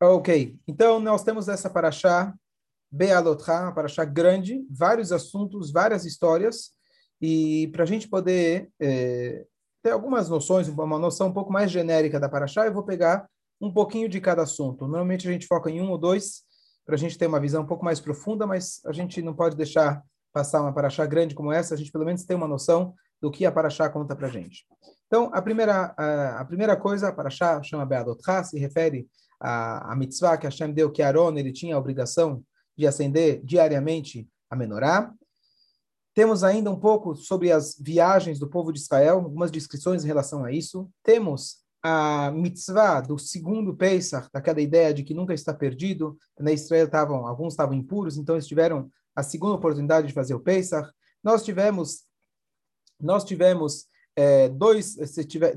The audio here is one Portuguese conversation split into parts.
Ok, então nós temos essa paraxá, Bealotra, uma paraxá grande, vários assuntos, várias histórias, e para a gente poder é, ter algumas noções, uma noção um pouco mais genérica da paraxá, eu vou pegar um pouquinho de cada assunto. Normalmente a gente foca em um ou dois, para a gente ter uma visão um pouco mais profunda, mas a gente não pode deixar passar uma paraxá grande como essa, a gente pelo menos tem uma noção do que a paraxá conta para a gente. Então, a primeira, a, a primeira coisa, a paraxá chama Be'adotcha, se refere a, a mitzvah que Hashem deu, que Aaron ele tinha a obrigação de acender diariamente a menorá. Temos ainda um pouco sobre as viagens do povo de Israel, algumas descrições em relação a isso. Temos a mitzvah do segundo Pesach, daquela ideia de que nunca está perdido. Na Israel estavam, alguns estavam impuros, então eles tiveram a segunda oportunidade de fazer o Pesach. Nós tivemos, nós tivemos é, dois,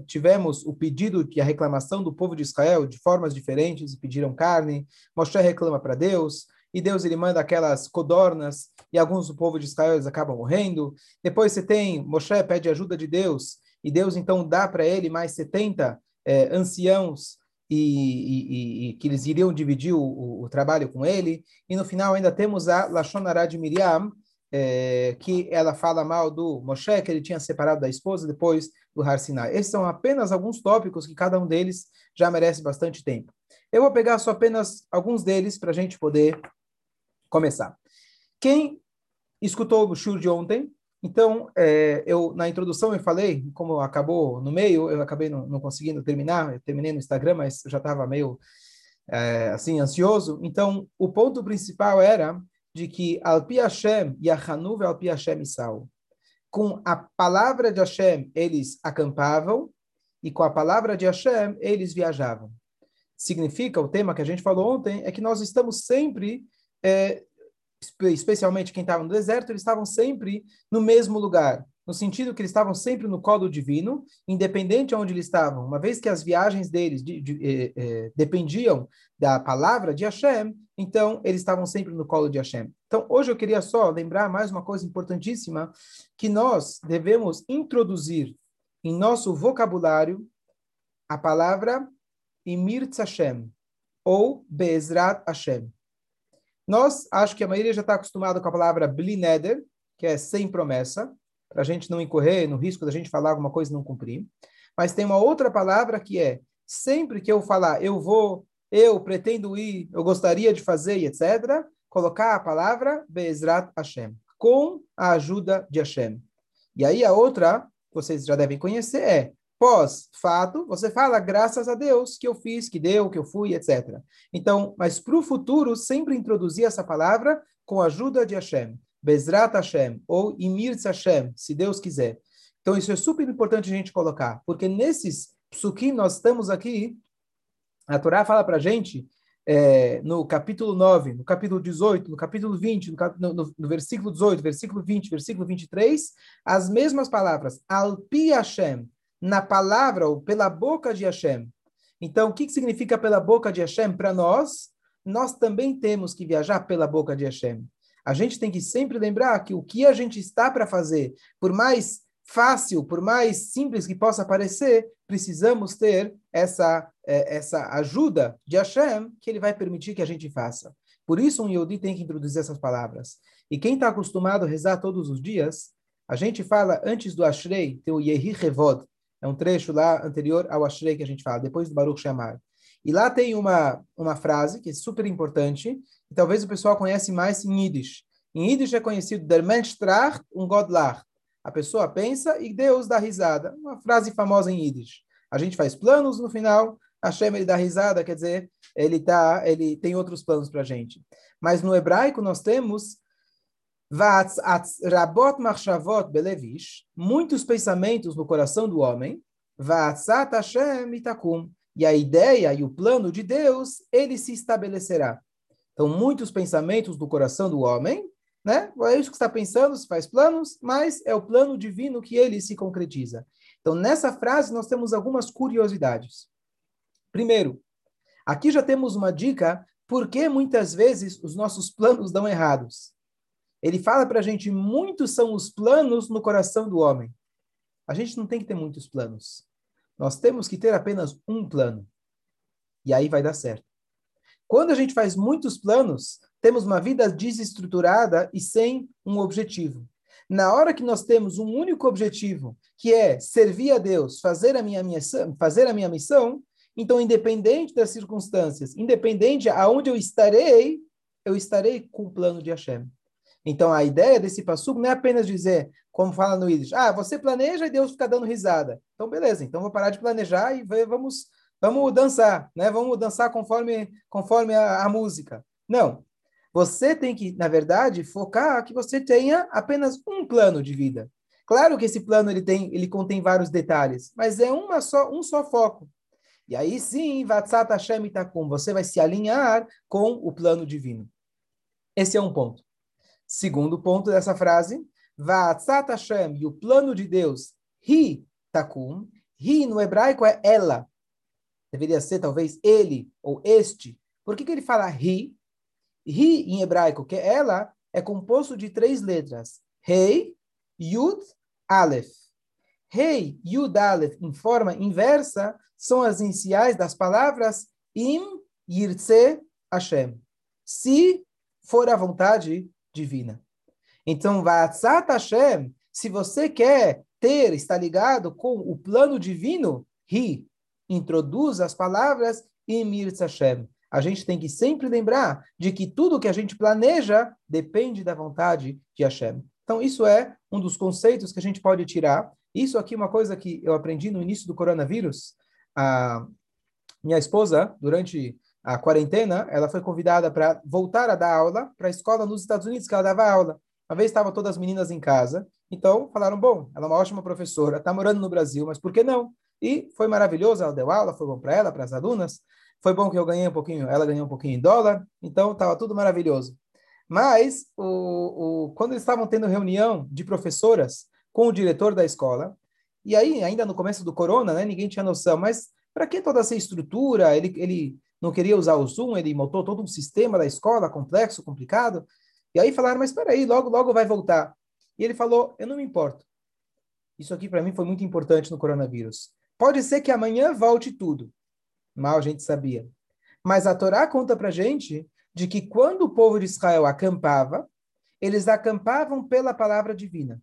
tivemos o pedido e a reclamação do povo de Israel de formas diferentes, pediram carne, Moshe reclama para Deus, e Deus ele manda aquelas codornas, e alguns do povo de Israel eles acabam morrendo. Depois você tem, Moshe pede ajuda de Deus, e Deus então dá para ele mais 70 é, anciãos, e, e, e, que eles iriam dividir o, o, o, trabalho com ele. E no final ainda temos a Lashonará de Miriam, é, que ela fala mal do Moshe, que ele tinha separado da esposa depois do Har Sinai. Esses são apenas alguns tópicos que cada um deles já merece bastante tempo. Eu vou pegar só apenas alguns deles para a gente poder começar. Quem escutou o show de ontem, então, é, eu na introdução eu falei, como acabou no meio, eu acabei não, não conseguindo terminar, eu terminei no Instagram, mas já estava meio é, assim ansioso. Então, o ponto principal era de que Alpi Hashem e Achanuv Alpi Hashem Isau. Com a palavra de Hashem, eles acampavam, e com a palavra de Hashem, eles viajavam. Significa, o tema que a gente falou ontem, é que nós estamos sempre, é, especialmente quem estava no deserto, eles estavam sempre no mesmo lugar no sentido que eles estavam sempre no colo divino, independente de onde eles estavam. Uma vez que as viagens deles de, de, de, eh, dependiam da palavra de Hashem, então eles estavam sempre no colo de Hashem. Então, hoje eu queria só lembrar mais uma coisa importantíssima, que nós devemos introduzir em nosso vocabulário a palavra Imir Hashem, ou Bezrat Hashem. Nós, acho que a maioria já está acostumado com a palavra Blineder, que é sem promessa, para a gente não incorrer no risco da gente falar alguma coisa e não cumprir. Mas tem uma outra palavra que é, sempre que eu falar eu vou, eu pretendo ir, eu gostaria de fazer, etc., colocar a palavra Bezrat Hashem, com a ajuda de Hashem. E aí a outra, vocês já devem conhecer, é pós-fato, você fala graças a Deus que eu fiz, que deu, que eu fui, etc. Então, mas para o futuro, sempre introduzir essa palavra com a ajuda de Hashem. Bezrat Hashem, ou Imir Hashem, se Deus quiser. Então, isso é super importante a gente colocar, porque nesses psukim nós estamos aqui, a Torá fala para a gente, é, no capítulo 9, no capítulo 18, no capítulo 20, no, no, no, versículo 18, versículo 20, versículo 23, as mesmas palavras, Alpi Hashem, na palavra ou pela boca de Hashem. Então, o que, que significa pela boca de Hashem para nós? Nós também temos que viajar pela boca de Hashem. A gente tem que sempre lembrar que o que a gente está para fazer, por mais fácil, por mais simples que possa parecer, precisamos ter essa, é, essa ajuda de Hashem que ele vai permitir que a gente faça. Por isso, um Yodi tem que introduzir essas palavras. E quem está acostumado a rezar todos os dias, a gente fala antes do Ashrei, tem o Yehi Revod, é um trecho lá anterior ao Ashrei que a gente fala, depois do Baruch Shamar. E lá tem uma, uma frase que é super importante, e talvez o pessoal conhece mais em Yiddish. Em Yiddish é conhecido der Mensch tracht und Gott lacht. A pessoa pensa e Deus dá risada. Uma frase famosa em Yiddish. A gente faz planos no final, Hashem ele dá risada, quer dizer, ele tá, ele tem outros planos para a gente. Mas no hebraico nós temos rabot machshavot belevish, muitos pensamentos no coração do homem, Hashem itakum, e a ideia e o plano de Deus, ele se estabelecerá. Então, muitos pensamentos do coração do homem, né? É isso que está pensando, se faz planos, mas é o plano divino que ele se concretiza. Então, nessa frase, nós temos algumas curiosidades. Primeiro, aqui já temos uma dica por que muitas vezes os nossos planos dão errados. Ele fala para a gente, muitos são os planos no coração do homem. A gente não tem que ter muitos planos. Nós temos que ter apenas um plano. E aí vai dar certo. Quando a gente faz muitos planos, temos uma vida desestruturada e sem um objetivo. Na hora que nós temos um único objetivo, que é servir a Deus, fazer a minha missão, fazer a minha missão, então independente das circunstâncias, independente aonde eu estarei, eu estarei com o plano de Hashem. Então a ideia desse passuco não é apenas dizer, como fala no Yiddish, ah, você planeja e Deus fica dando risada. Então beleza, então vou parar de planejar e vamos vamos dançar, né? Vamos dançar conforme conforme a, a música. Não, você tem que, na verdade, focar que você tenha apenas um plano de vida. Claro que esse plano ele tem, ele contém vários detalhes, mas é uma só, um só foco. E aí sim, Vatsat Hashem Itakum, você vai se alinhar com o plano divino. Esse é um ponto. Segundo ponto dessa frase, Vatsat Hashem, e o plano de Deus, Hi Takum, Hi no hebraico é ela. Deveria ser talvez ele ou este. Por que, que ele fala Hi? Ri, em hebraico, que ela é composto de três letras. Rei, Yud, Aleph. Rei, Yud, Aleph, em forma inversa, são as iniciais das palavras Im, Yirtze, Hashem. Se for a vontade divina. Então, Vatsat Hashem, se você quer ter, estar ligado com o plano divino, Ri, introduz as palavras Yirtze, Hashem a gente tem que sempre lembrar de que tudo que a gente planeja depende da vontade de Hashem. Então, isso é um dos conceitos que a gente pode tirar. Isso aqui é uma coisa que eu aprendi no início do coronavírus. A minha esposa, durante a quarentena, ela foi convidada para voltar a dar aula para a escola nos Estados Unidos, que ela dava aula. Uma vez estavam todas as meninas em casa, então falaram: bom, ela é uma ótima professora, está morando no Brasil, mas por que não? E foi maravilhoso, ela deu aula, foi bom para ela, para as alunas. Foi bom que eu ganhei um pouquinho, ela ganhou um pouquinho em dólar, então estava tudo maravilhoso. Mas, o, o, quando eles estavam tendo reunião de professoras com o diretor da escola, e aí, ainda no começo do corona, né, ninguém tinha noção, mas para que toda essa estrutura? Ele, ele não queria usar o Zoom, ele montou todo um sistema da escola complexo, complicado. E aí falaram, mas espera aí, logo, logo vai voltar. E ele falou, eu não me importo. Isso aqui para mim foi muito importante no coronavírus. Pode ser que amanhã volte tudo. Mal a gente sabia. Mas a Torá conta para gente de que quando o povo de Israel acampava, eles acampavam pela palavra divina.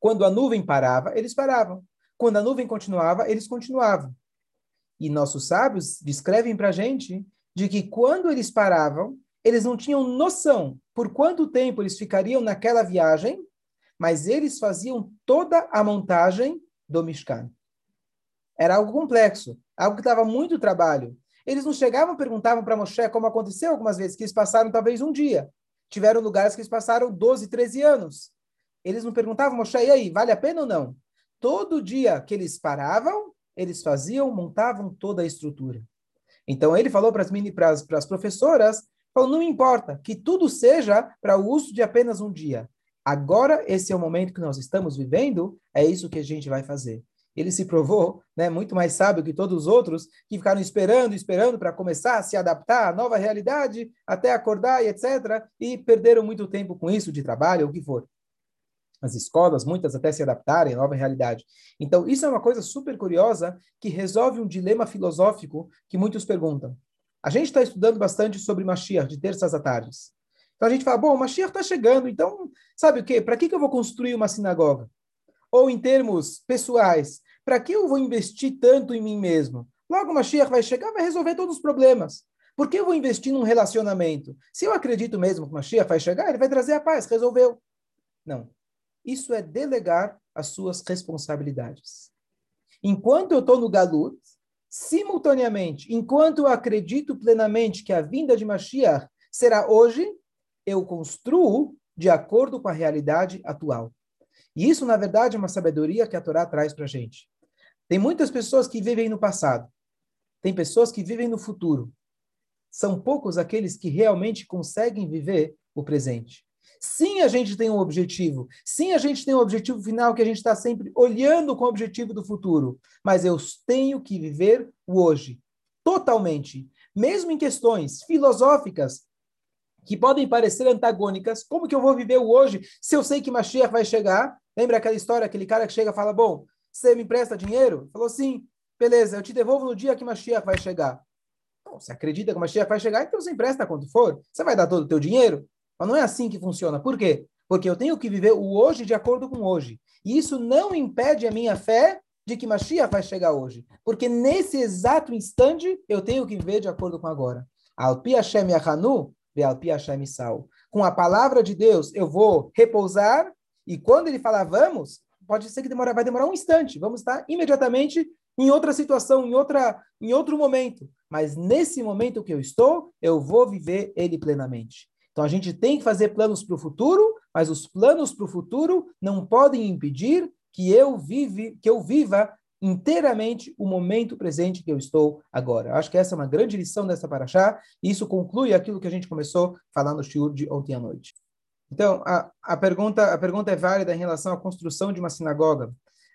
Quando a nuvem parava, eles paravam. Quando a nuvem continuava, eles continuavam. E nossos sábios descrevem para a gente de que quando eles paravam, eles não tinham noção por quanto tempo eles ficariam naquela viagem, mas eles faziam toda a montagem do Mishkan. Era algo complexo, algo que dava muito trabalho. Eles não chegavam e perguntavam para Moshe, como aconteceu algumas vezes, que eles passaram talvez um dia. Tiveram lugares que eles passaram 12, 13 anos. Eles não perguntavam, Moshe, e aí, vale a pena ou não? Todo dia que eles paravam, eles faziam, montavam toda a estrutura. Então ele falou para as, para as professoras, falou, não importa, que tudo seja para o uso de apenas um dia. Agora, esse é o momento que nós estamos vivendo, é isso que a gente vai fazer ele se provou né, muito mais sábio que todos os outros, que ficaram esperando, esperando para começar a se adaptar à nova realidade, até acordar e etc., e perderam muito tempo com isso, de trabalho, o que for. As escolas, muitas até se adaptarem à nova realidade. Então, isso é uma coisa super curiosa que resolve um dilema filosófico que muitos perguntam. A gente está estudando bastante sobre Mashiach, de terças à tardes. Então a gente fala, bom, Mashiach está chegando, então, sabe o quê? Para que, que eu vou construir uma sinagoga? ou em termos pessoais, para que eu vou investir tanto em mim mesmo? Logo, Mashiach vai chegar, vai resolver todos os problemas. Por que eu vou investir num relacionamento? Se eu acredito mesmo que Mashiach vai chegar, ele vai trazer a paz, resolveu. Não. Isso é delegar as suas responsabilidades. Enquanto eu estou no Galut, simultaneamente, enquanto eu acredito plenamente que a vinda de Mashiach será hoje, eu construo de acordo com a realidade atual. E isso, na verdade, é uma sabedoria que a Torá traz para a gente. Tem muitas pessoas que vivem no passado. Tem pessoas que vivem no futuro. São poucos aqueles que realmente conseguem viver o presente. Sim, a gente tem um objetivo. Sim, a gente tem um objetivo final que a gente está sempre olhando com o objetivo do futuro. Mas eu tenho que viver o hoje, totalmente. Mesmo em questões filosóficas, que podem parecer antagônicas. Como que eu vou viver o hoje se eu sei que Mashiach vai chegar? Lembra aquela história, aquele cara que chega e fala, bom, você me empresta dinheiro? Falou sim, beleza, eu te devolvo no dia que Mashiach vai chegar. Não, você acredita que Mashiach vai chegar, então você empresta quanto for. Você vai dar todo o teu dinheiro? Mas não é assim que funciona. Por quê? Porque eu tenho que viver o hoje de acordo com hoje. E isso não impede a minha fé de que Mashiach vai chegar hoje. Porque nesse exato instante, eu tenho que viver de acordo com agora. Alpi Hashem Yahanu, Alpi Hashem Sal. Com a palavra de Deus, eu vou repousar. E quando ele falar vamos, pode ser que demora, vai demorar um instante. Vamos estar imediatamente em outra situação, em, outra, em outro momento. Mas nesse momento que eu estou, eu vou viver ele plenamente. Então a gente tem que fazer planos para o futuro, mas os planos para o futuro não podem impedir que eu vive, que eu viva inteiramente o momento presente que eu estou agora. Acho que essa é uma grande lição dessa paraxá, e isso conclui aquilo que a gente começou falando no shiur de ontem à noite. Então, a, a, pergunta, a pergunta é válida em relação à construção de uma sinagoga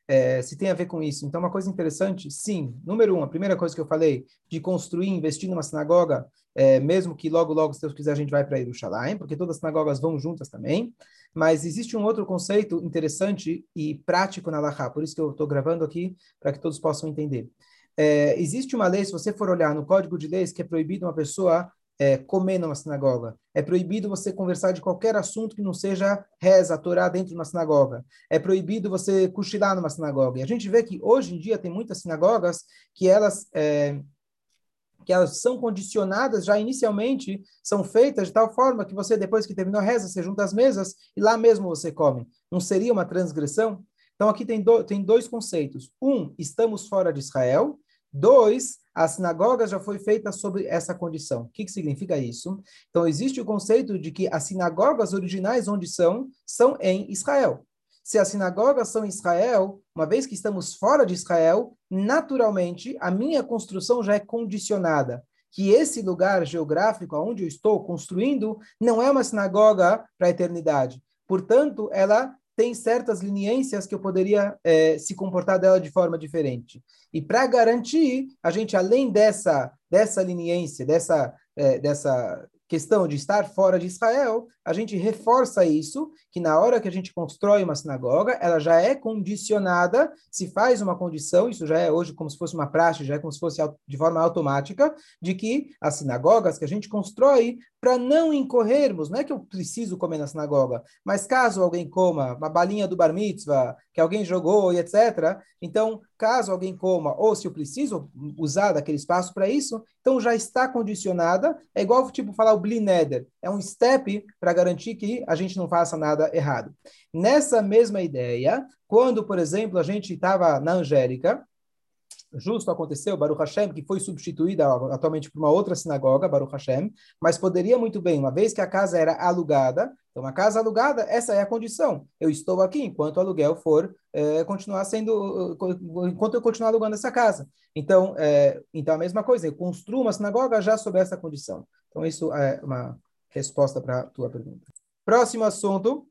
é, se tem a ver com isso. Então, uma coisa interessante, sim. Número um, a primeira coisa que eu falei, de construir, investir numa sinagoga, é, mesmo que logo, logo, se Deus quiser, a gente vai para Jerusalém, porque todas as sinagogas vão juntas também. Mas existe um outro conceito interessante e prático na Laha, por isso que eu estou gravando aqui, para que todos possam entender. É, existe uma lei, se você for olhar no Código de Leis, que é proibido uma pessoa é, comer numa sinagoga. É proibido você conversar de qualquer assunto que não seja reza, Torá dentro de uma sinagoga. É proibido você cochilar numa sinagoga. E a gente vê que hoje em dia tem muitas sinagogas que elas é, que elas são condicionadas já inicialmente, são feitas de tal forma que você, depois que terminou a reza, você junta as mesas e lá mesmo você come. Não seria uma transgressão? Então aqui tem, do, tem dois conceitos. Um, estamos fora de Israel. Dois, a sinagoga já foi feita sobre essa condição. O que, que significa isso? Então, existe o conceito de que as sinagogas originais, onde são, são em Israel. Se as sinagogas são Israel, uma vez que estamos fora de Israel, naturalmente a minha construção já é condicionada. Que esse lugar geográfico onde eu estou construindo não é uma sinagoga para a eternidade. Portanto, ela tem certas leniências que eu poderia é, se comportar dela de forma diferente. E para garantir, a gente, além dessa, dessa leniência, dessa, é, dessa questão de estar fora de Israel, a gente reforça isso, que na hora que a gente constrói uma sinagoga, ela já é condicionada, se faz uma condição, isso já é hoje como se fosse uma praxe, já é como se fosse de forma automática, de que as sinagogas que a gente constrói, para não incorrermos, não é que eu preciso comer na sinagoga, mas caso alguém coma uma balinha do bar mitzvah, que alguém jogou e etc., então, caso alguém coma, ou se eu preciso usar daquele espaço para isso, então já está condicionada, é igual tipo falar o blineder, é um step para garantir que a gente não faça nada errado. Nessa mesma ideia, quando, por exemplo, a gente estava na Angélica, justo aconteceu, Baruch Hashem, que foi substituída atualmente por uma outra sinagoga, Baruch Hashem, mas poderia muito bem, uma vez que a casa era alugada, então uma casa alugada, essa é a condição. Eu estou aqui enquanto o aluguel for é, continuar sendo, enquanto eu continuar alugando essa casa. Então, é, então a mesma coisa, eu construo uma sinagoga já sob essa condição. Então isso é uma resposta para a tua pergunta. Próximo assunto,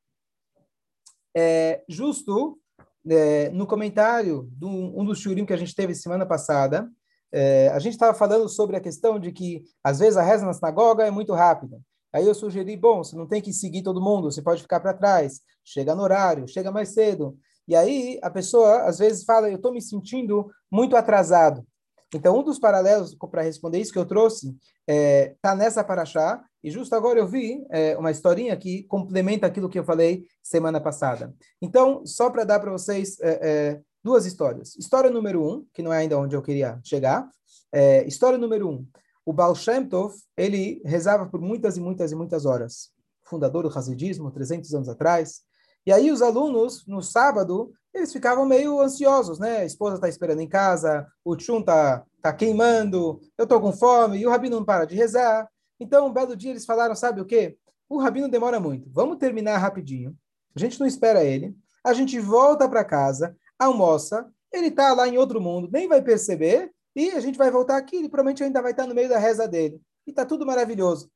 é, justo é, no comentário de um, dos shurim que a gente teve semana passada, é, a gente estava falando sobre a questão de que, às vezes, a reza na sinagoga é muito rápida. Aí eu sugeri, bom, você não tem que seguir todo mundo, você pode ficar para trás, chega no horário, chega mais cedo. E aí a pessoa, às vezes, fala, eu estou me sentindo muito atrasado. Então, um dos paralelos para responder isso que eu trouxe está é, tá nessa paraxá, e justo agora eu vi é, uma historinha que complementa aquilo que eu falei semana passada. Então, só para dar para vocês é, é, duas histórias. História número um, que não é ainda onde eu queria chegar. É, história número um. O Baal Shem Tov, ele rezava por muitas e muitas e muitas horas. Fundador do Hasidismo, 300 anos atrás. E aí os alunos, no sábado, eles ficavam meio ansiosos, né? A esposa está esperando em casa, o tchum está tá queimando, eu estou com fome, e o rabino não para de rezar. Então, um belo dia eles falaram, sabe o quê? O rabino demora muito, vamos terminar rapidinho. A gente não espera ele, a gente volta para casa, almoça, ele está lá em outro mundo, nem vai perceber, e a gente vai voltar aqui, ele provavelmente ainda vai estar no meio da reza dele. E está tudo maravilhoso.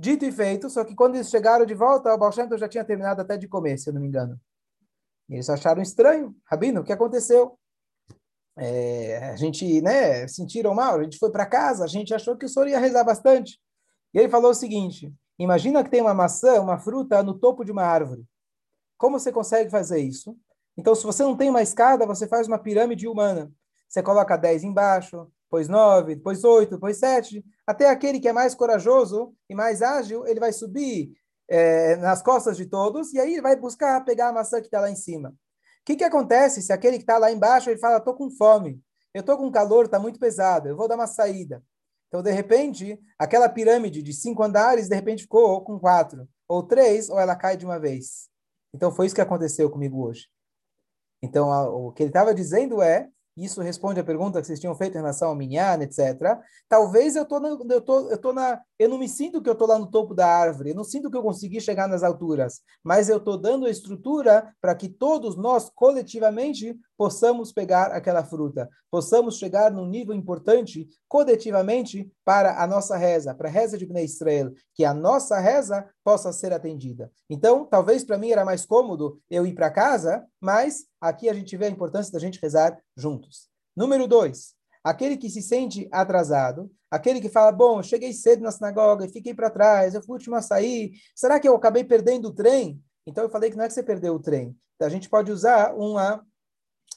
Dito e feito, só que quando eles chegaram de volta, o Baal já tinha terminado até de comer, se eu não me engano. E eles acharam estranho. Rabino, o que aconteceu? É, a gente, né, sentiram mal, a gente foi para casa, a gente achou que o senhor ia rezar bastante. E ele falou o seguinte: imagina que tem uma maçã, uma fruta no topo de uma árvore. Como você consegue fazer isso? Então, se você não tem uma escada, você faz uma pirâmide humana. Você coloca 10 embaixo, depois nove, depois oito, depois sete, até aquele que é mais corajoso e mais ágil, ele vai subir é, nas costas de todos e aí vai buscar pegar a maçã que está lá em cima. O que, que acontece se aquele que está lá embaixo ele fala, estou com fome, eu estou com calor, está muito pesado, eu vou dar uma saída. Então, de repente, aquela pirâmide de cinco andares, de repente ficou com quatro, ou três, ou ela cai de uma vez. Então, foi isso que aconteceu comigo hoje. Então, o que ele estava dizendo é isso responde à pergunta que vocês tinham feito em relação ao Minyan, etc. Talvez eu tô, na, eu tô, eu tô na, eu não me sinto que eu tô lá no topo da árvore, eu não sinto que eu consegui chegar nas alturas, mas eu tô dando a estrutura para que todos nós coletivamente possamos pegar aquela fruta, possamos chegar num nível importante coletivamente para a nossa reza, para a reza de Bnei Israel, que a nossa reza possa ser atendida. Então, talvez para mim era mais cômodo eu ir para casa, mas aqui a gente vê a importância da gente rezar juntos. Número dois, aquele que se sente atrasado, aquele que fala, bom, cheguei cedo na sinagoga e fiquei para trás, eu fui o último a sair, será que eu acabei perdendo o trem? Então eu falei que não é que você perdeu o trem. A gente pode usar uma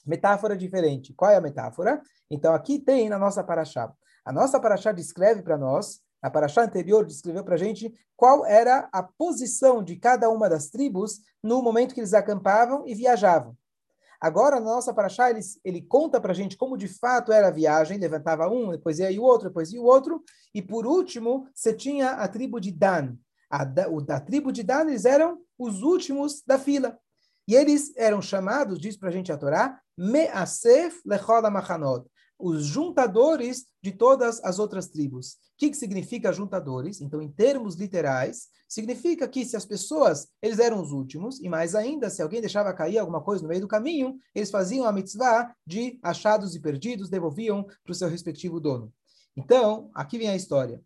metáfora diferente. Qual é a metáfora? Então, aqui tem na nossa paraxá. A nossa paraxá descreve para nós, a paraxá anterior descreveu para a gente qual era a posição de cada uma das tribos no momento que eles acampavam e viajavam. Agora, na nossa paraxá, ele, ele conta para a gente como de fato era a viagem, levantava um, depois ia o outro, depois ia o outro, e por último, você tinha a tribo de Dan. A, da tribo de Dan, eles eram os últimos da fila. E eles eram chamados, diz para a gente a Torá, Me'asef lechol machanot, os juntadores de todas as outras tribos. O que, que significa juntadores? Então, em termos literais, significa que se as pessoas, eles eram os últimos, e mais ainda, se alguém deixava cair alguma coisa no meio do caminho, eles faziam a mitzvah de achados e perdidos, devolviam para o seu respectivo dono. Então, aqui vem a história.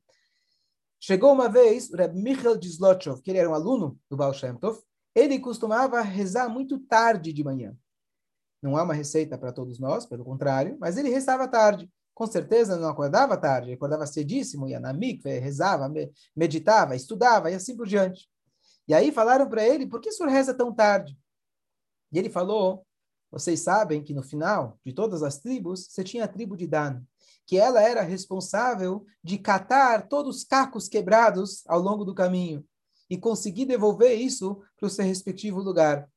Chegou uma vez o Reb Michael Dizlotchov, que ele era um aluno do Baal Shem Tov, ele costumava rezar muito tarde de manhã. Não há uma receita para todos nós, pelo contrário, mas ele rezava tarde. Com certeza não acordava tarde, acordava cedíssimo, ia na mikve, rezava, meditava, estudava e assim por diante. E aí falaram para ele, por que o senhor reza tão tarde? E ele falou, vocês sabem que no final de todas as tribos, você tinha a tribo de Dan, que ela era responsável de catar todos os cacos quebrados ao longo do caminho e conseguir devolver isso para o seu respectivo lugar.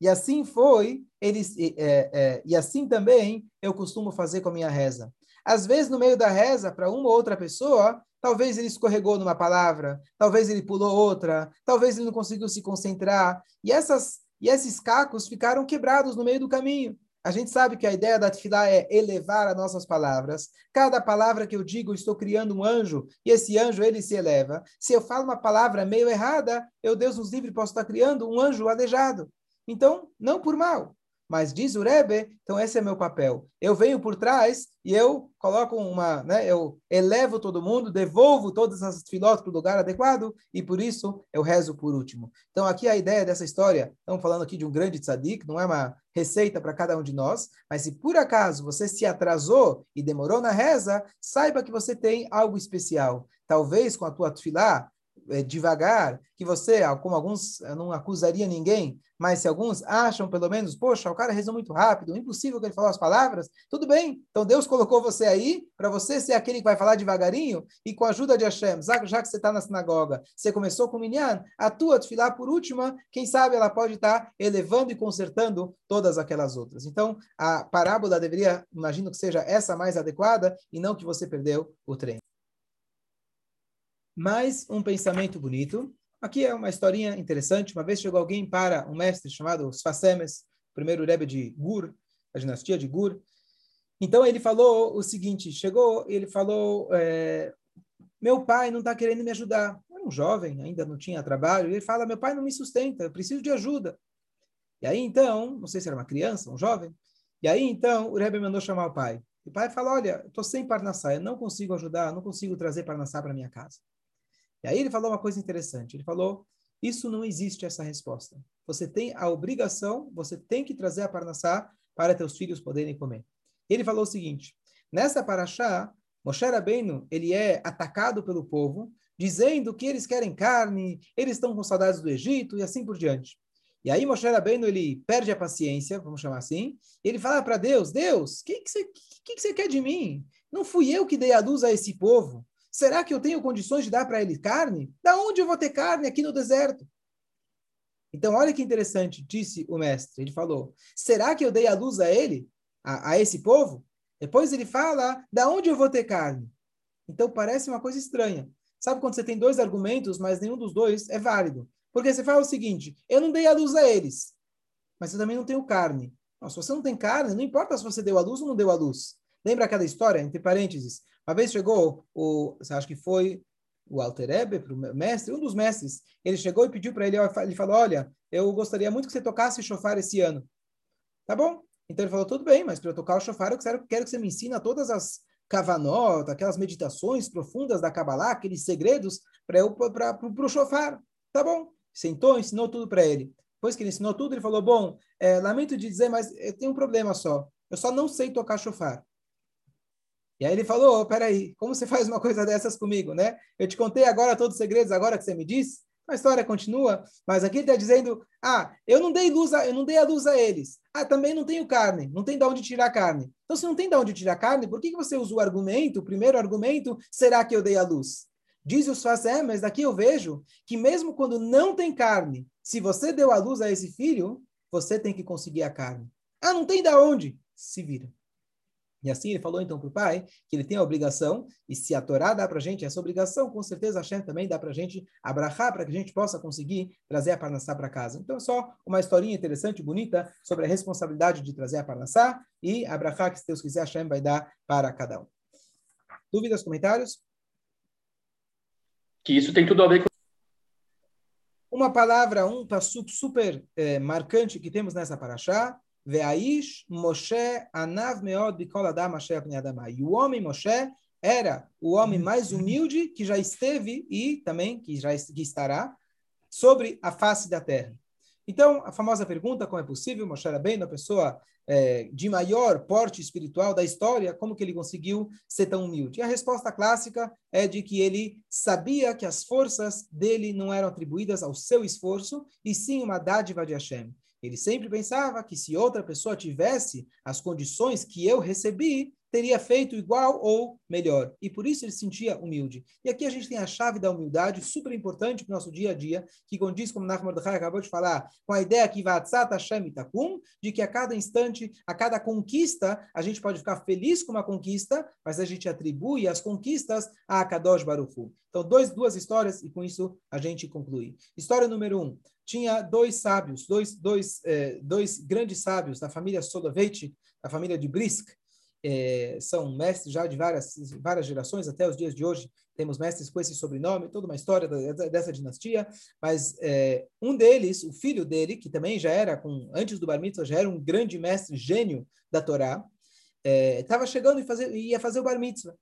E assim foi, eles, é, é, e assim também eu costumo fazer com a minha reza. Às vezes, no meio da reza, para uma ou outra pessoa, talvez ele escorregou numa palavra, talvez ele pulou outra, talvez ele não conseguiu se concentrar, e, essas, e esses cacos ficaram quebrados no meio do caminho. A gente sabe que a ideia da tefilá é elevar as nossas palavras. Cada palavra que eu digo, eu estou criando um anjo, e esse anjo, ele se eleva. Se eu falo uma palavra meio errada, eu, Deus nos livre, posso estar criando um anjo aleijado. Então, não por mal, mas diz o Rebbe, então esse é meu papel. Eu venho por trás e eu coloco uma, né, eu elevo todo mundo, devolvo todas as filósofas para o lugar adequado e por isso eu rezo por último. Então aqui a ideia dessa história, estamos falando aqui de um grande tzadik, não é uma receita para cada um de nós, mas se por acaso você se atrasou e demorou na reza, saiba que você tem algo especial. Talvez com a tua tefilá, é, devagar, que você, como alguns, não acusaria ninguém, mas se alguns acham, pelo menos, poxa, o cara rezou muito rápido, impossível que ele falou as palavras, tudo bem. Então Deus colocou você aí para você ser aquele que vai falar devagarinho e com a ajuda de Hashem, já que você está na sinagoga, você começou com o Minyan, a tua filar por última, quem sabe ela pode estar tá elevando e consertando todas aquelas outras. Então, a parábola deveria, imagino que seja essa mais adequada e não que você perdeu o trem mais um pensamento bonito. Aqui é uma historinha interessante. Uma vez chegou alguém para um mestre chamado Sfasemes, primeiro Rebbe de Gur, a dinastia de Gur. Então ele falou o seguinte: chegou, ele falou, é, meu pai não está querendo me ajudar. Era um jovem, ainda não tinha trabalho. Ele fala, meu pai não me sustenta, eu preciso de ajuda. E aí então, não sei se era uma criança, um jovem. E aí então o Rebbe mandou chamar o pai. E o pai falou, olha, estou sem parnassá, eu não consigo ajudar, não consigo trazer parnassá para minha casa. E aí ele falou uma coisa interessante. Ele falou: isso não existe essa resposta. Você tem a obrigação, você tem que trazer a parnassá para teus filhos poderem comer. Ele falou o seguinte: nessa paraxá, Moshe Rabbeinu, ele é atacado pelo povo, dizendo que eles querem carne, eles estão com saudades do Egito e assim por diante. E aí Moshe Rabbeinu, ele perde a paciência, vamos chamar assim, ele fala para Deus, Deus, o que, que, você, que, que você quer de mim? Não fui eu que dei a luz a esse povo. Será que eu tenho condições de dar para ele carne? Da onde eu vou ter carne aqui no deserto? Então, olha que interessante, disse o mestre. Ele falou: será que eu dei a luz a ele, a, a esse povo? Depois ele fala: da onde eu vou ter carne? Então, parece uma coisa estranha. Sabe quando você tem dois argumentos, mas nenhum dos dois é válido? Porque você fala o seguinte: eu não dei a luz a eles, mas eu também não tenho carne. Não, se você não tem carne, não importa se você deu a luz ou não deu a luz. Lembra aquela história, entre parênteses? Uma vez chegou, o, acha que foi o Alter Ebe, para o mestre, um dos mestres, ele chegou e pediu para ele, ele falou, olha, eu gostaria muito que você tocasse chofar esse ano. Tá bom? Então ele falou, tudo bem, mas para eu tocar o chofar, eu quero, quero que você me ensine todas as kavanot, aquelas meditações profundas da Kabbalah, aqueles segredos para o chofar. Tá bom. Sentou, ensinou tudo para ele. Depois que ele ensinou tudo, ele falou, bom, é, lamento de dizer, mas eu tenho um problema só. Eu só não sei tocar chofar. E aí ele falou, oh, peraí, como você faz uma coisa dessas comigo, né? Eu te contei agora todos os segredos, agora que você me disse. A história continua, mas aqui ele está dizendo, ah, eu não dei luz, a, eu não dei a luz a eles. Ah, também não tenho carne, não tem de onde tirar carne. Então, se não tem de onde tirar carne, por que, que você usa o argumento, o primeiro argumento, será que eu dei a luz? Diz os é, mas daqui eu vejo que mesmo quando não tem carne, se você deu a luz a esse filho, você tem que conseguir a carne. Ah, não tem da onde? Se vira. E assim ele falou então para o pai que ele tem a obrigação, e se a Torá dá para a gente essa obrigação, com certeza a Hashem também dá para a gente abrahar, para que a gente possa conseguir trazer a Parnassá para casa. Então, é só uma historinha interessante, bonita, sobre a responsabilidade de trazer a Parnassá e abrahar, que se Deus quiser, a Hashem vai dar para cada um. Dúvidas, comentários? Que isso tem tudo a ver com. Uma palavra, um passo super eh, marcante que temos nessa paraxá, Veaish Moshe Anav Meod Bikol Adam Asher E o homem Moshe era o homem mais humilde que já esteve e também que já que estará sobre a face da terra. Então, a famosa pergunta, como é possível Moshe bem uma pessoa é, de maior porte espiritual da história, como que ele conseguiu ser tão humilde? E a resposta clássica é de que ele sabia que as forças dele não eram atribuídas ao seu esforço, e sim uma dádiva de Hashem. Ele sempre pensava que se outra pessoa tivesse as condições que eu recebi, teria feito igual ou melhor. E por isso ele se sentia humilde. E aqui a gente tem a chave da humildade, super importante para o nosso dia a dia, que condiz, como Nachman Mordechai acabou de falar, com a ideia que Vatzat Hashem Itakum, de que a cada instante, a cada conquista, a gente pode ficar feliz com uma conquista, mas a gente atribui as conquistas a Kadosh Baruchu. Então, dois, duas histórias, e com isso a gente conclui. História número um tinha dois sábios, dois, dois, eh, dois grandes sábios da família Soloveitch, da família de Brisk, eh, são mestres já de várias, várias gerações, até os dias de hoje temos mestres com esse sobrenome, toda uma história dessa dinastia, mas eh, um deles, o filho dele, que também já era, com, antes do Bar Mitzvah, já era um grande mestre, gênio da Torá, estava chegando e fazer, ia fazer o Bar Mitzvah.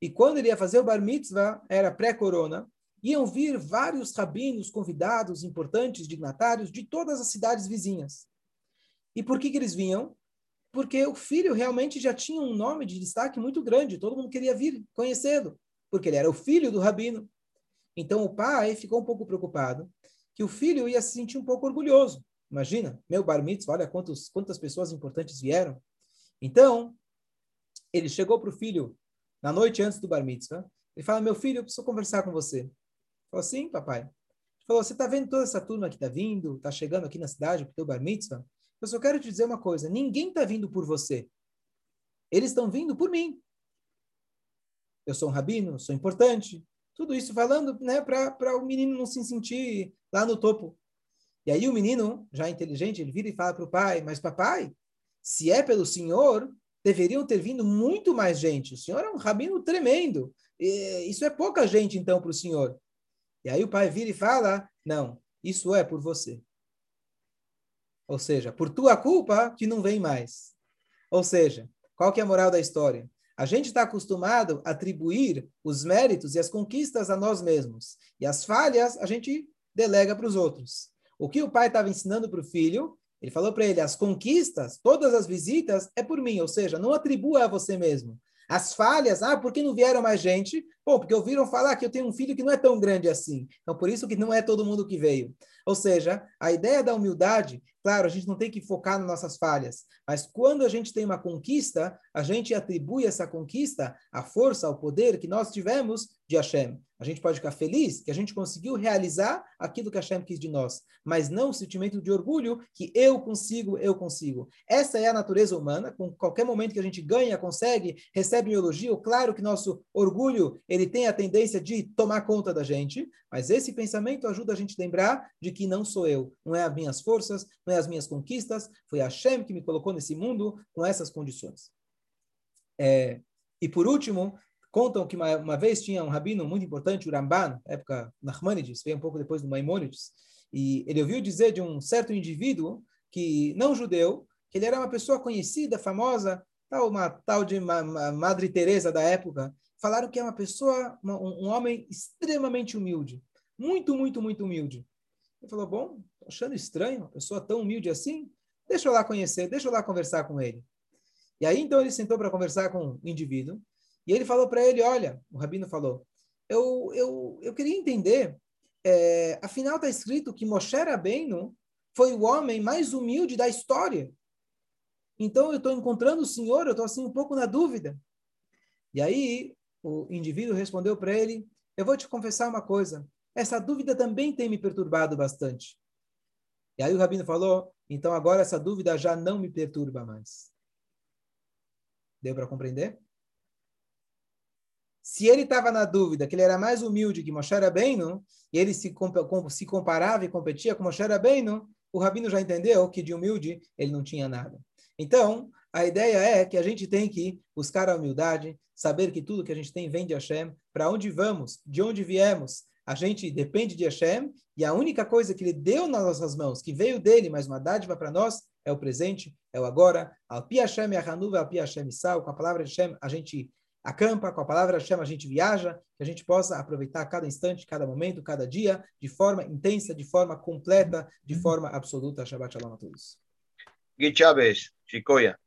E quando ele ia fazer o Bar Mitzvah, era pré-corona, iam vir vários rabinos convidados, importantes, dignatários, de todas as cidades vizinhas. E por que, que eles vinham? Porque o filho realmente já tinha um nome de destaque muito grande, todo mundo queria vir conhecê-lo, porque ele era o filho do rabino. Então o pai ficou um pouco preocupado que o filho ia se sentir um pouco orgulhoso. Imagina, meu bar mitzvah, olha quantos, quantas pessoas importantes vieram. Então, ele chegou para o filho na noite antes do bar mitzvah, ele fala, meu filho, eu preciso conversar com você. Falou assim, papai. Ele falou, você está vendo toda essa turma que está vindo, está chegando aqui na cidade para o bar mitzvah? Eu só quero te dizer uma coisa, ninguém está vindo por você. Eles estão vindo por mim. Eu sou um rabino, sou importante. Tudo isso falando né, para o menino não se sentir lá no topo. E aí o menino, já inteligente, ele vira e fala para o pai, mas papai, se é pelo senhor, deveriam ter vindo muito mais gente. O senhor é um rabino tremendo. Isso é pouca gente, então, para o senhor. E aí o pai vira e fala: Não, isso é por você. Ou seja, por tua culpa que não vem mais. Ou seja, qual que é a moral da história? A gente está acostumado a atribuir os méritos e as conquistas a nós mesmos. E as falhas a gente delega para os outros. O que o pai estava ensinando para o filho, ele falou para ele: as conquistas, todas as visitas, é por mim. Ou seja, não atribua a você mesmo. As falhas, ah, por que não vieram mais gente? Bom, porque ouviram falar que eu tenho um filho que não é tão grande assim. Então, por isso que não é todo mundo que veio. Ou seja, a ideia da humildade, claro, a gente não tem que focar nas nossas falhas, mas quando a gente tem uma conquista, a gente atribui essa conquista à força, ao poder que nós tivemos de Hashem. A gente pode ficar feliz que a gente conseguiu realizar aquilo que Hashem quis de nós, mas não o sentimento de orgulho que eu consigo, eu consigo. Essa é a natureza humana, com qualquer momento que a gente ganha, consegue, recebe um elogio, claro que nosso orgulho, ele tem a tendência de tomar conta da gente, mas esse pensamento ajuda a gente a lembrar de que não sou eu, não é as minhas forças, não é as minhas conquistas, foi Hashem que me colocou nesse mundo com essas condições. É, e por último, contam que uma, uma, vez tinha um rabino muito importante, o Ramban, época Nachmanides, veio um pouco depois do Maimonides, e ele ouviu dizer de um certo indivíduo que não judeu, que ele era uma pessoa conhecida, famosa, tal uma tal de Madre Teresa da época, falaram que é uma pessoa, uma, um, um homem extremamente humilde, muito, muito, muito humilde. Ele falou, bom, achando estranho, uma pessoa tão humilde assim, deixa eu lá conhecer, deixa eu lá conversar com ele. E aí, então, ele sentou para conversar com o indivíduo, e ele falou para ele, olha, o rabino falou, eu, eu, eu queria entender, é, afinal está escrito que Moshe Rabbeinu foi o homem mais humilde da história. Então, eu estou encontrando o Senhor, eu estou assim um pouco na dúvida. E aí, o indivíduo respondeu para ele, eu vou te confessar uma coisa, essa dúvida também tem me perturbado bastante. E aí o rabino falou, então agora essa dúvida já não me perturba mais. Deu para compreender? Se ele estava na dúvida que ele era mais humilde que Moshe Rabbeinu, e ele se, se comparava e competia com Moshe Rabbeinu, o Rabino já entendeu que de humilde ele não tinha nada. Então, a ideia é que a gente tem que buscar a humildade, saber que tudo que a gente tem vem de Hashem, para onde vamos, de onde viemos, a gente depende de Hashem, e a única coisa que ele deu nas nossas mãos, que veio dele, mas uma dádiva para nós, é o presente, é o agora. Alpi Hashem Yahanuva, Alpi Hashem Sal, com a palavra de Hashem a gente acampa, com a palavra de Hashem a gente viaja, que a gente possa aproveitar cada instante, cada momento, cada dia, de forma intensa, de forma completa, de forma absoluta. Shabbat Shalom a todos. Gui Chávez, Chicoia.